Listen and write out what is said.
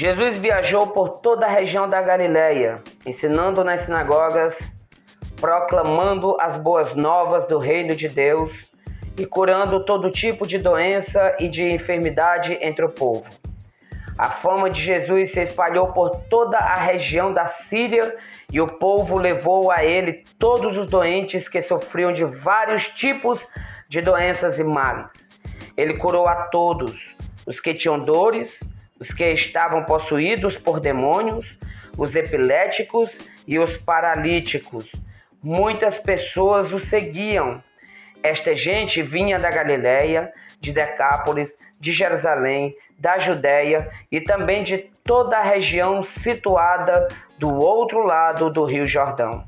Jesus viajou por toda a região da Galiléia, ensinando nas sinagogas, proclamando as boas novas do reino de Deus e curando todo tipo de doença e de enfermidade entre o povo. A fama de Jesus se espalhou por toda a região da Síria e o povo levou a ele todos os doentes que sofriam de vários tipos de doenças e males. Ele curou a todos, os que tinham dores, os que estavam possuídos por demônios, os epiléticos e os paralíticos. Muitas pessoas o seguiam. Esta gente vinha da Galiléia, de Decápolis, de Jerusalém, da Judéia e também de toda a região situada do outro lado do Rio Jordão.